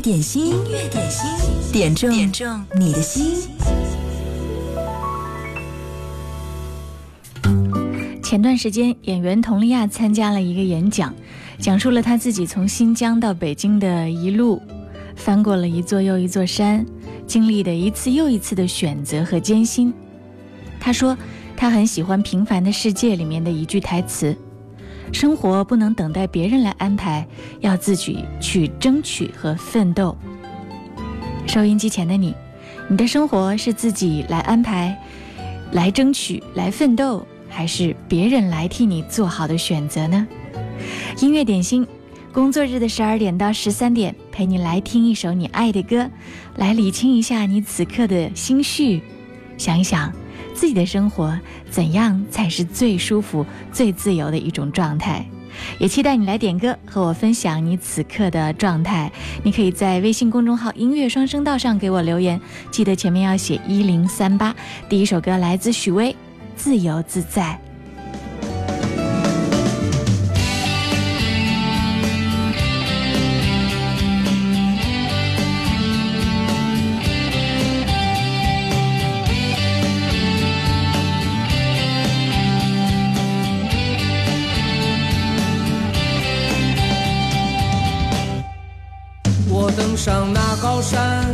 乐点心，音乐点心，点中点中你的心。前段时间，演员佟丽娅参加了一个演讲，讲述了她自己从新疆到北京的一路，翻过了一座又一座山，经历的一次又一次的选择和艰辛。她说，她很喜欢《平凡的世界》里面的一句台词。生活不能等待别人来安排，要自己去争取和奋斗。收音机前的你，你的生活是自己来安排、来争取、来奋斗，还是别人来替你做好的选择呢？音乐点心，工作日的十二点到十三点，陪你来听一首你爱的歌，来理清一下你此刻的心绪，想一想。自己的生活怎样才是最舒服、最自由的一种状态？也期待你来点歌，和我分享你此刻的状态。你可以在微信公众号“音乐双声道”上给我留言，记得前面要写一零三八。第一首歌来自许巍，《自由自在》。登上那高山，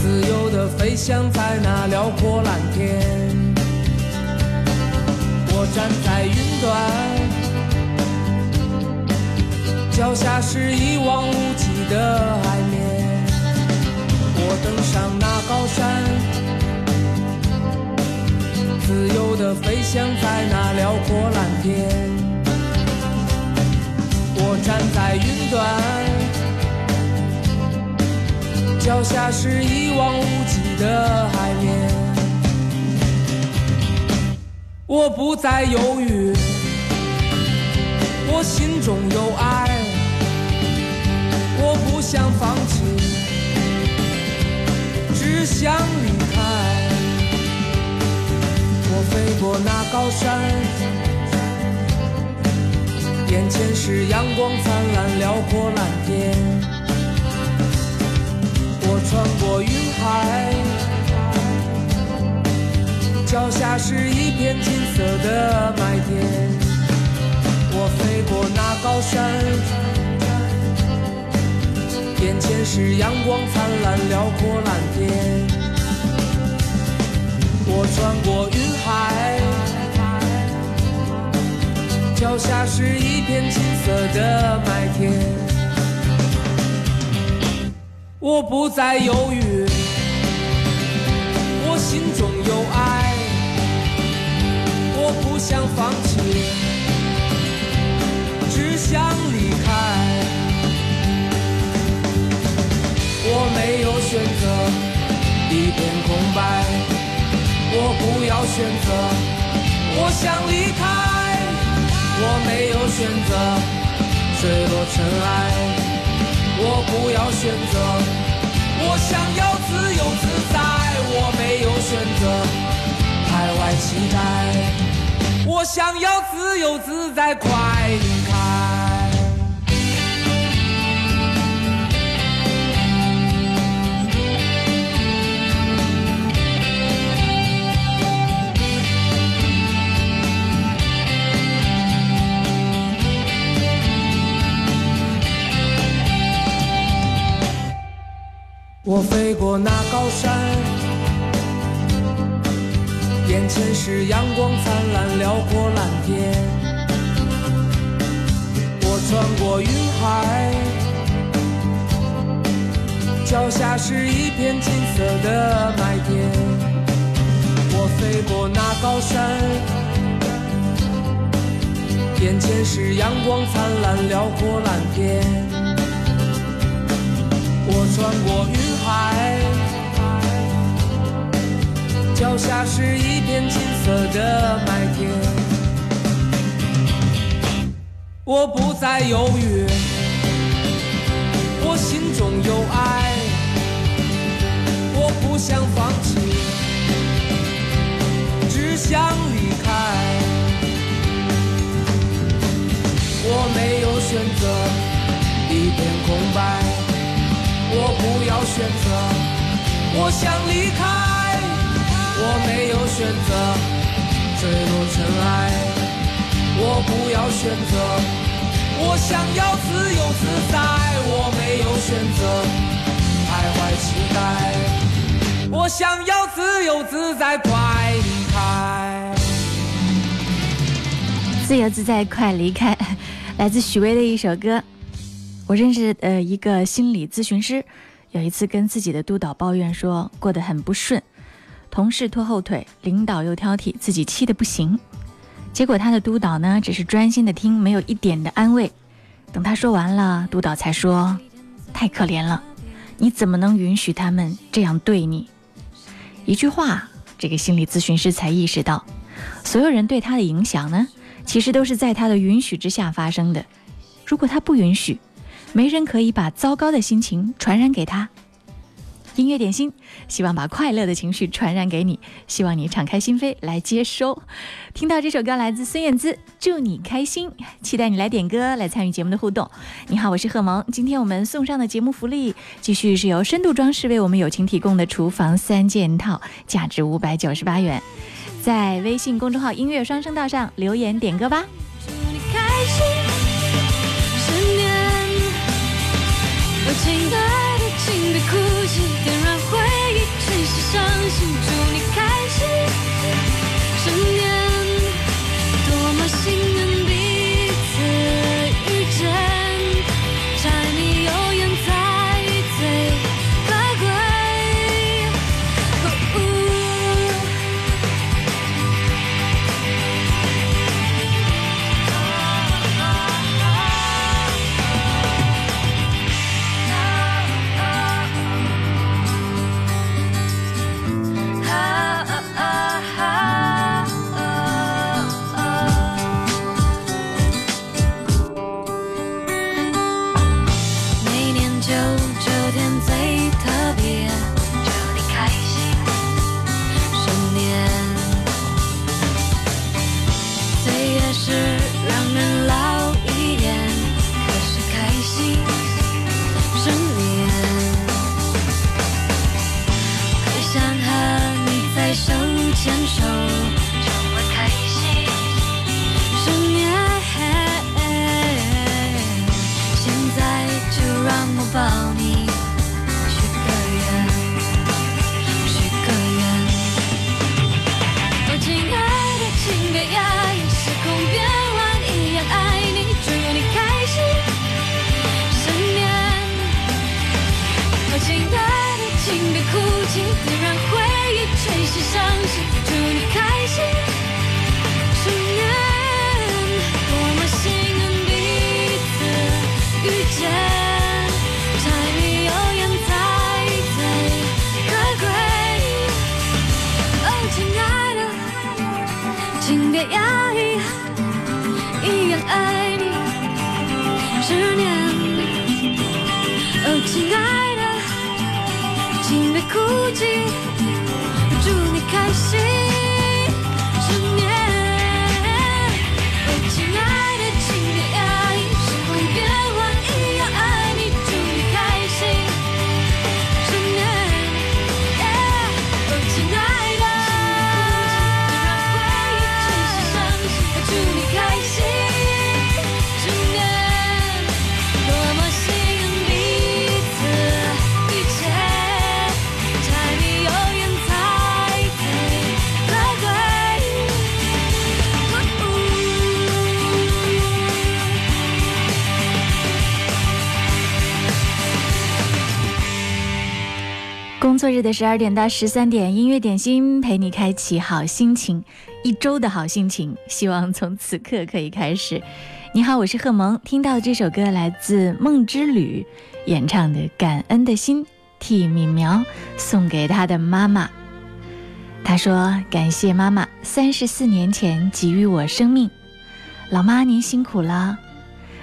自由的飞翔在那辽阔蓝天。我站在云端，脚下是一望无际的海面。我登上那高山，自由的飞翔在那辽阔蓝天。我站在云端，脚下是一望无际的海面。我不再犹豫，我心中有爱，我不想放弃，只想离开。我飞过那高山。眼前是阳光灿烂、辽阔蓝天，我穿过云海，脚下是一片金色的麦田。我飞过那高山，眼前是阳光灿烂、辽阔蓝天，我穿过云海。脚下是一片金色的麦田，我不再犹豫，我心中有爱，我不想放弃，只想离开。我没有选择一片空白，我不要选择，我想离开。我没有选择坠落尘埃，我不要选择，我想要自由自在。我没有选择海外期待，我想要自由自在，快离开。我飞过那高山，眼前是阳光灿烂、辽阔蓝天。我穿过云海，脚下是一片金色的麦田。我飞过那高山，眼前是阳光灿烂、辽阔蓝天。我穿过云脚下是一片金色的麦田。我不再犹豫，我心中有爱，我不想放弃，只想离开。我没有选择。一片空白。我不要选择，我想离开。我没有选择，坠落尘埃。我不要选择，我想要自由自在。我没有选择，徘徊期待。我想要自由自在，快离开。自由自在，快离开，来自许巍的一首歌。我认识的一个心理咨询师，有一次跟自己的督导抱怨说过得很不顺，同事拖后腿，领导又挑剔，自己气得不行。结果他的督导呢，只是专心的听，没有一点的安慰。等他说完了，督导才说：“太可怜了，你怎么能允许他们这样对你？”一句话，这个心理咨询师才意识到，所有人对他的影响呢？其实都是在他的允许之下发生的。如果他不允许，没人可以把糟糕的心情传染给他。音乐点心，希望把快乐的情绪传染给你，希望你敞开心扉来接收。听到这首歌来自孙燕姿，《祝你开心》，期待你来点歌来参与节目的互动。你好，我是贺萌，今天我们送上的节目福利，继续是由深度装饰为我们友情提供的厨房三件套，价值五百九十八元。在微信公众号“音乐双声道”上留言点歌吧。祝你开心，十年。我亲爱的，请别哭泣，sun 工作日的十二点到十三点，音乐点心陪你开启好心情，一周的好心情，希望从此刻可以开始。你好，我是贺萌，听到这首歌来自梦之旅演唱的《感恩的心》，替敏苗送给她的妈妈。她说：“感谢妈妈三十四年前给予我生命，老妈您辛苦了。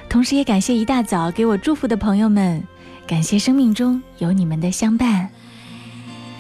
同时也感谢一大早给我祝福的朋友们，感谢生命中有你们的相伴。”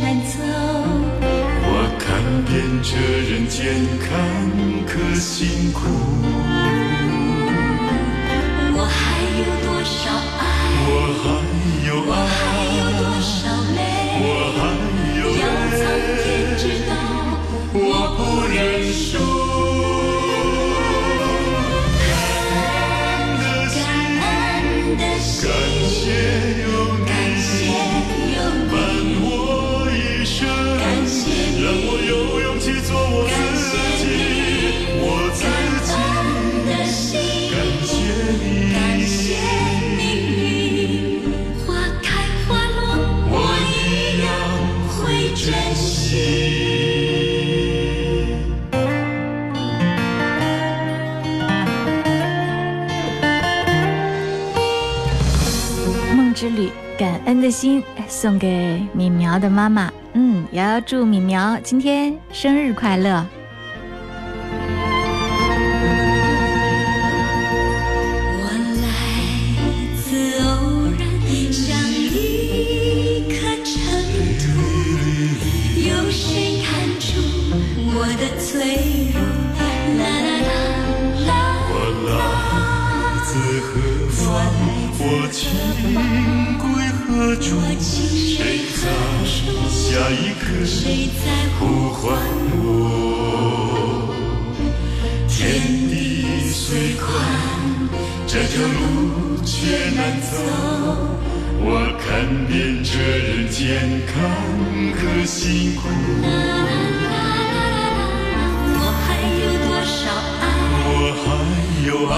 难走。我看遍这人间坎坷辛苦，我还有多少爱？我还有我还，有多少泪？我还有让苍天泪，知道心送给敏苗的妈妈。嗯，也要祝敏苗今天生日快乐。何处？谁在下一刻呼唤我？天地虽宽，这条路却难走。我看遍这人间坎坷辛苦，我还有多少爱？我还有爱，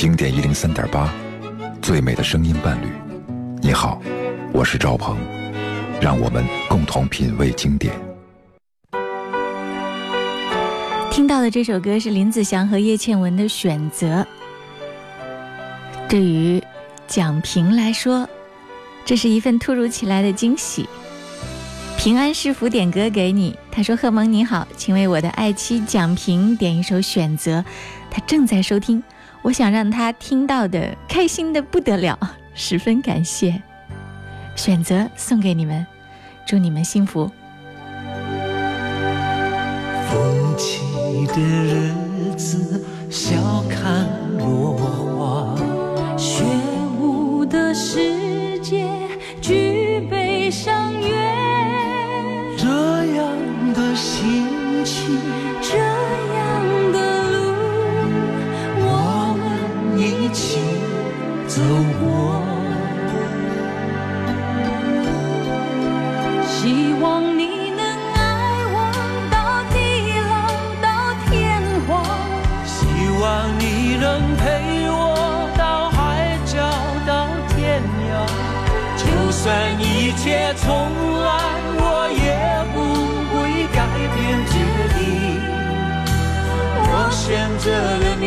经典一零三点八，最美的声音伴侣。你好，我是赵鹏，让我们共同品味经典。听到的这首歌是林子祥和叶倩文的《选择》。对于蒋平来说，这是一份突如其来的惊喜。平安师傅点歌给你，他说：“贺蒙你好，请为我的爱妻蒋平点一首《选择》，他正在收听，我想让他听到的开心的不得了，十分感谢。选择送给你们，祝你们幸福。风起的人切从来，我也不会改变决定。我选择了你，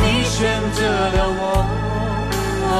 你选择了我。我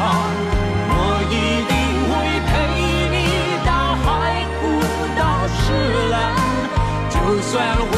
我一定会陪你到海枯到石烂。就算我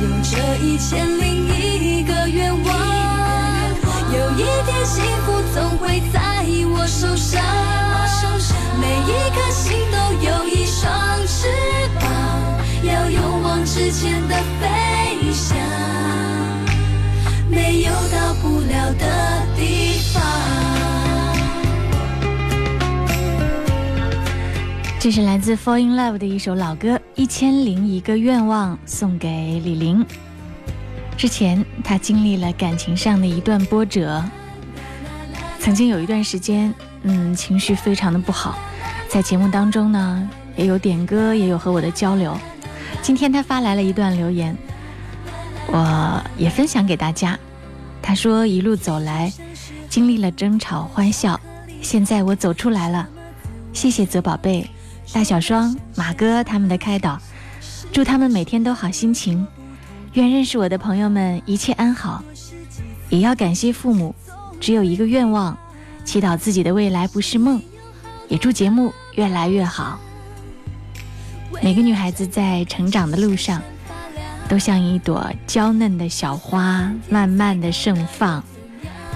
有这一千零一个愿望，有一天幸福总会在我手上，每一颗心都有一双翅膀，要勇往直前的飞翔，没有到不了的这是来自 Fall in Love 的一首老歌《一千零一个愿望》，送给李玲。之前她经历了感情上的一段波折，曾经有一段时间，嗯，情绪非常的不好，在节目当中呢，也有点歌，也有和我的交流。今天她发来了一段留言，我也分享给大家。她说：“一路走来，经历了争吵、欢笑，现在我走出来了。谢谢泽宝贝、大小双、马哥他们的开导，祝他们每天都好心情。愿认识我的朋友们一切安好，也要感谢父母。只有一个愿望，祈祷自己的未来不是梦。也祝节目越来越好。每个女孩子在成长的路上。”都像一朵娇嫩的小花，慢慢的盛放。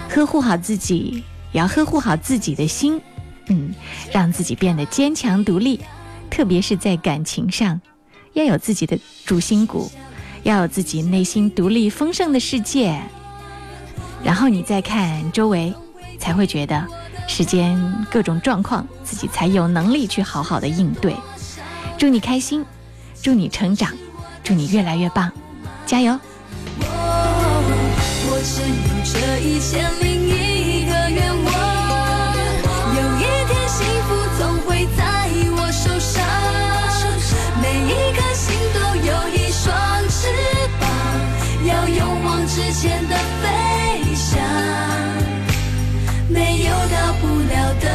呵护好自己，也要呵护好自己的心，嗯，让自己变得坚强独立。特别是在感情上，要有自己的主心骨，要有自己内心独立丰盛的世界。然后你再看周围，才会觉得世间各种状况，自己才有能力去好好的应对。祝你开心，祝你成长。祝你越来越棒，加油！我只有这一千零勇往直前的飞翔，没有到不了的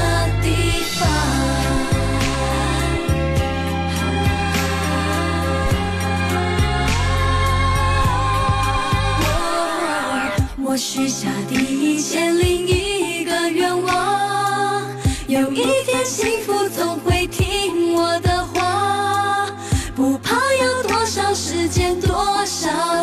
地方。我我许下第一千零一个愿望，有一天幸福总会听我的话，不怕要多少时间多少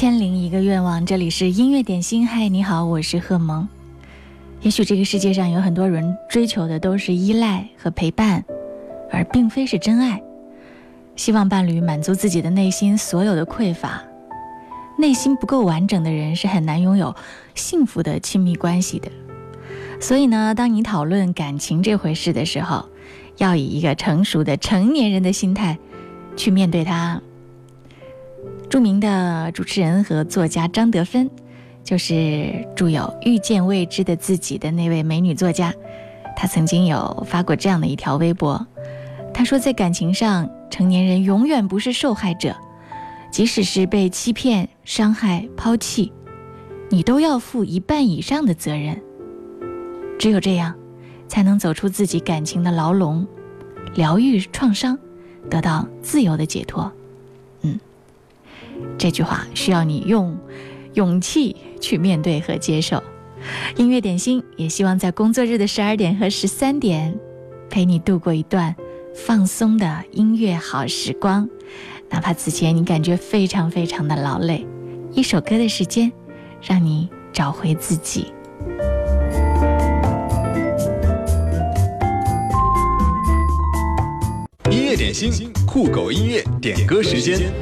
千零一个愿望，这里是音乐点心。嗨，你好，我是贺萌。也许这个世界上有很多人追求的都是依赖和陪伴，而并非是真爱。希望伴侣满足自己的内心所有的匮乏。内心不够完整的人是很难拥有幸福的亲密关系的。所以呢，当你讨论感情这回事的时候，要以一个成熟的成年人的心态去面对它。著名的主持人和作家张德芬，就是著有《遇见未知的自己》的那位美女作家。她曾经有发过这样的一条微博，她说：“在感情上，成年人永远不是受害者，即使是被欺骗、伤害、抛弃，你都要负一半以上的责任。只有这样，才能走出自己感情的牢笼，疗愈创伤，得到自由的解脱。”这句话需要你用勇气去面对和接受。音乐点心也希望在工作日的十二点和十三点，陪你度过一段放松的音乐好时光。哪怕此前你感觉非常非常的劳累，一首歌的时间，让你找回自己。音乐点心，酷狗音乐点歌时间。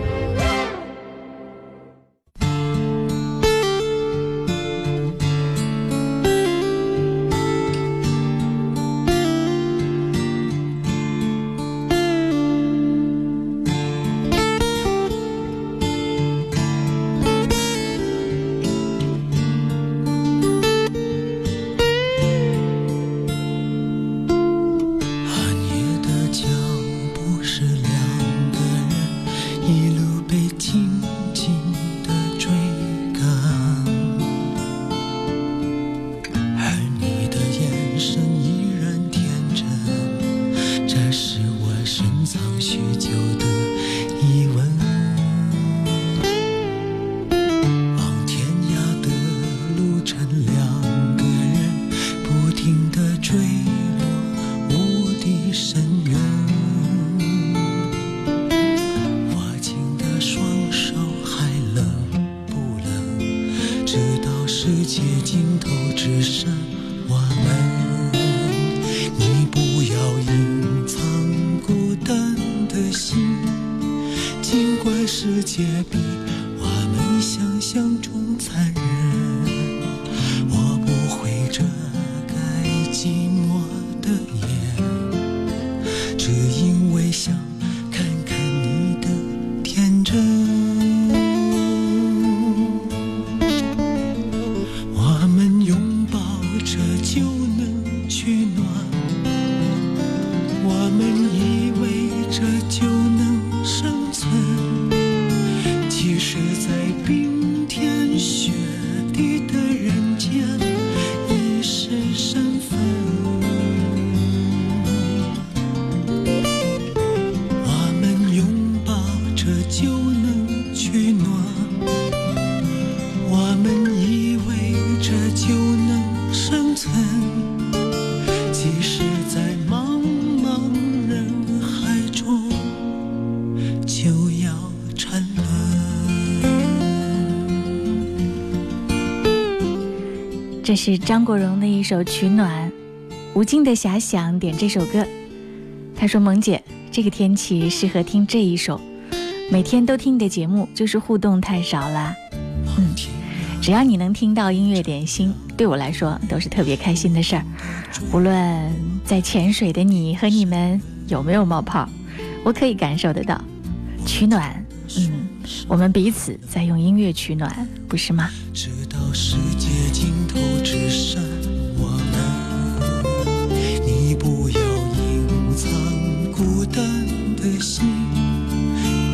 国荣的一首《取暖》，无尽的遐想点这首歌。他说：“萌姐，这个天气适合听这一首，每天都听你的节目，就是互动太少啦。嗯，只要你能听到音乐点心，对我来说都是特别开心的事儿。无论在潜水的你和你们有没有冒泡，我可以感受得到。取暖，嗯，我们彼此在用音乐取暖，不是吗？直到世界尽头只剩我们，你不要隐藏孤单的心，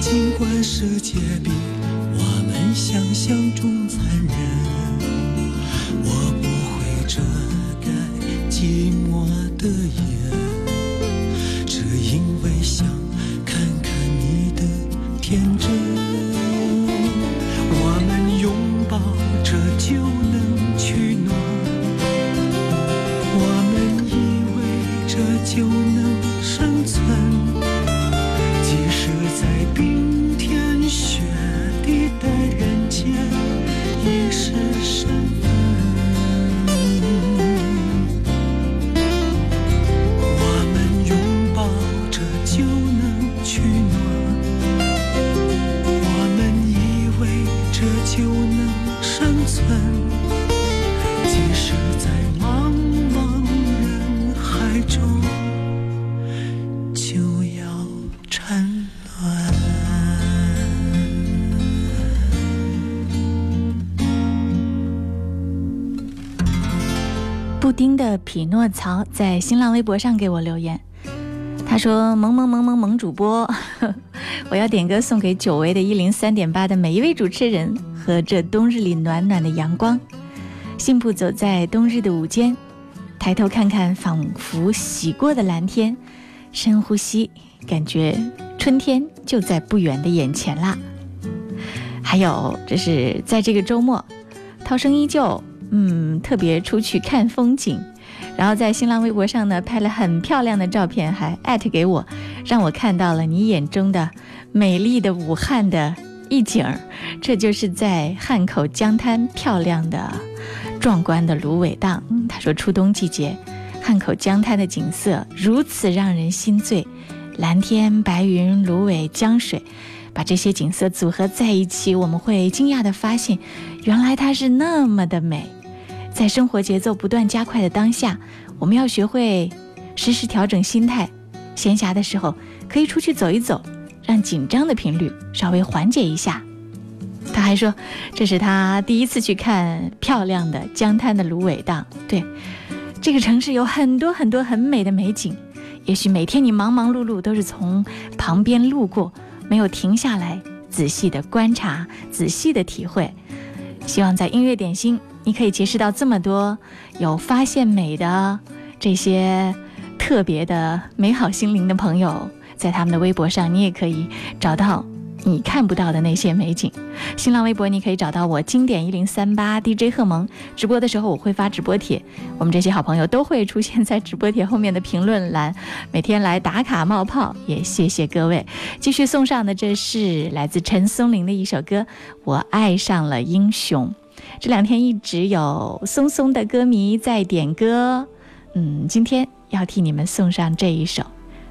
尽管世界比布丁的匹诺曹在新浪微博上给我留言，他说：“萌萌萌萌萌主播，我要点歌送给久违的一零三点八的每一位主持人和这冬日里暖暖的阳光。信步走在冬日的午间，抬头看看仿佛洗过的蓝天，深呼吸，感觉春天就在不远的眼前啦。还有，这是在这个周末，涛声依旧。”嗯，特别出去看风景，然后在新浪微博上呢拍了很漂亮的照片，还艾特给我，让我看到了你眼中的美丽的武汉的一景儿。这就是在汉口江滩漂亮的、壮观的芦苇荡。他说，初冬季节，汉口江滩的景色如此让人心醉，蓝天、白云、芦苇、江水。把这些景色组合在一起，我们会惊讶地发现，原来它是那么的美。在生活节奏不断加快的当下，我们要学会时时调整心态。闲暇的时候，可以出去走一走，让紧张的频率稍微缓解一下。他还说，这是他第一次去看漂亮的江滩的芦苇荡。对，这个城市有很多很多很美的美景，也许每天你忙忙碌碌都是从旁边路过。没有停下来仔细的观察，仔细的体会。希望在音乐点心，你可以结识到这么多有发现美的这些特别的美好心灵的朋友，在他们的微博上，你也可以找到你看不到的那些美景。新浪微博你可以找到我经典一零三八 DJ 贺萌，直播的时候我会发直播帖，我们这些好朋友都会出现在直播帖后面的评论栏，每天来打卡冒泡，也谢谢各位。继续送上的这是来自陈松伶的一首歌《我爱上了英雄》。这两天一直有松松的歌迷在点歌，嗯，今天要替你们送上这一首，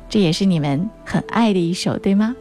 这也是你们很爱的一首，对吗？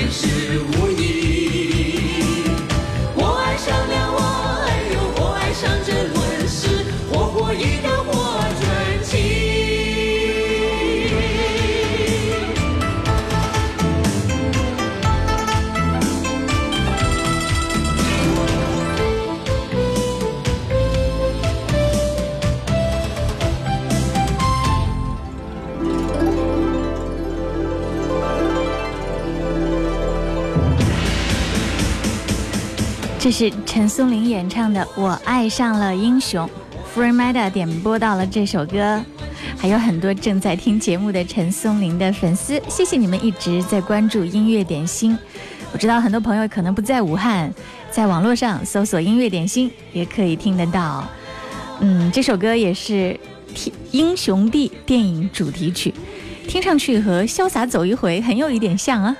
全完全是无这是陈松伶演唱的《我爱上了英雄》，Free Mada 点播到了这首歌，还有很多正在听节目的陈松伶的粉丝，谢谢你们一直在关注音乐点心。我知道很多朋友可能不在武汉，在网络上搜索“音乐点心”也可以听得到。嗯，这首歌也是《英雄地》电影主题曲，听上去和《潇洒走一回》很有一点像啊。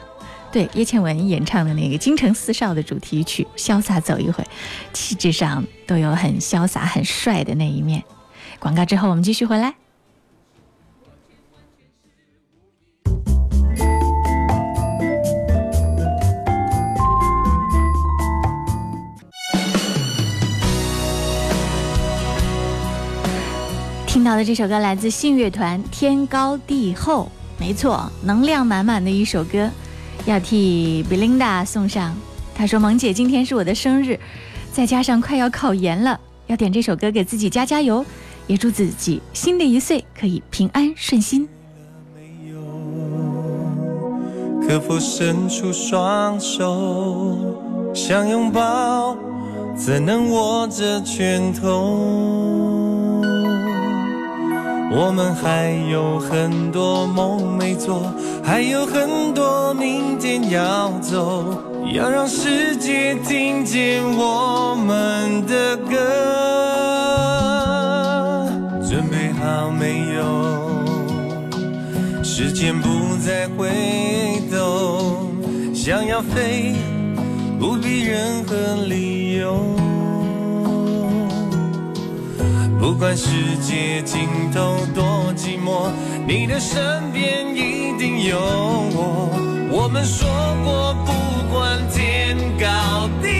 对，叶倩文演唱的那个《京城四少》的主题曲《潇洒走一回》，气质上都有很潇洒、很帅的那一面。广告之后，我们继续回来。听到的这首歌来自信乐团《天高地厚》，没错，能量满满的一首歌。要替 Belinda 送上。她说：“萌姐，今天是我的生日，再加上快要考研了，要点这首歌给自己加加油，也祝自己新的一岁可以平安顺心。”可否伸出双手，想拥抱，怎能握着拳头？我们还有很多梦没做还有很多明天要走要让世界听见我们的歌。准备好没有？时间不再回头想要飞不必任何理由。不管世界尽头多寂寞，你的身边一定有我。我们说过，不管天高地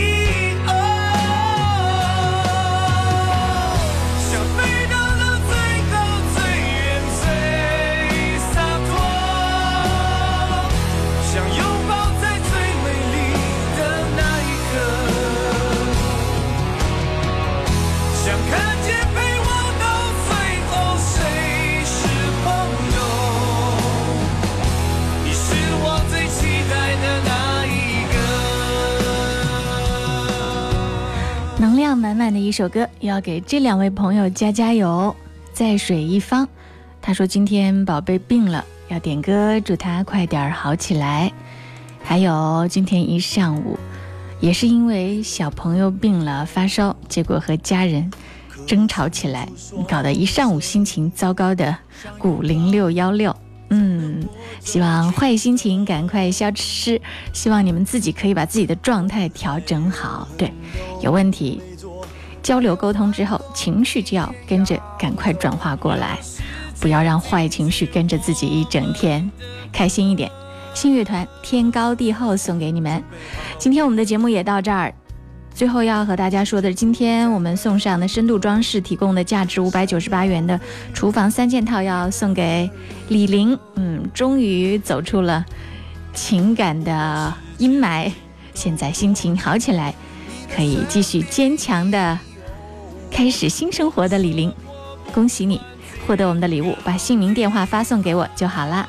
满满的一首歌，要给这两位朋友加加油。在水一方，他说今天宝贝病了，要点歌祝他快点儿好起来。还有今天一上午，也是因为小朋友病了发烧，结果和家人争吵起来，搞得一上午心情糟糕的古零六幺六。嗯，希望坏心情赶快消失，希望你们自己可以把自己的状态调整好。对，有问题交流沟通之后，情绪就要跟着赶快转化过来，不要让坏情绪跟着自己一整天，开心一点。新乐团《天高地厚》送给你们。今天我们的节目也到这儿。最后要和大家说的是，今天我们送上的深度装饰提供的价值五百九十八元的厨房三件套，要送给李玲。嗯，终于走出了情感的阴霾，现在心情好起来，可以继续坚强的开始新生活的李玲，恭喜你获得我们的礼物，把姓名、电话发送给我就好啦。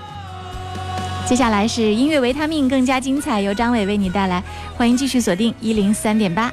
接下来是音乐维他命，更加精彩，由张伟为你带来，欢迎继续锁定一零三点八。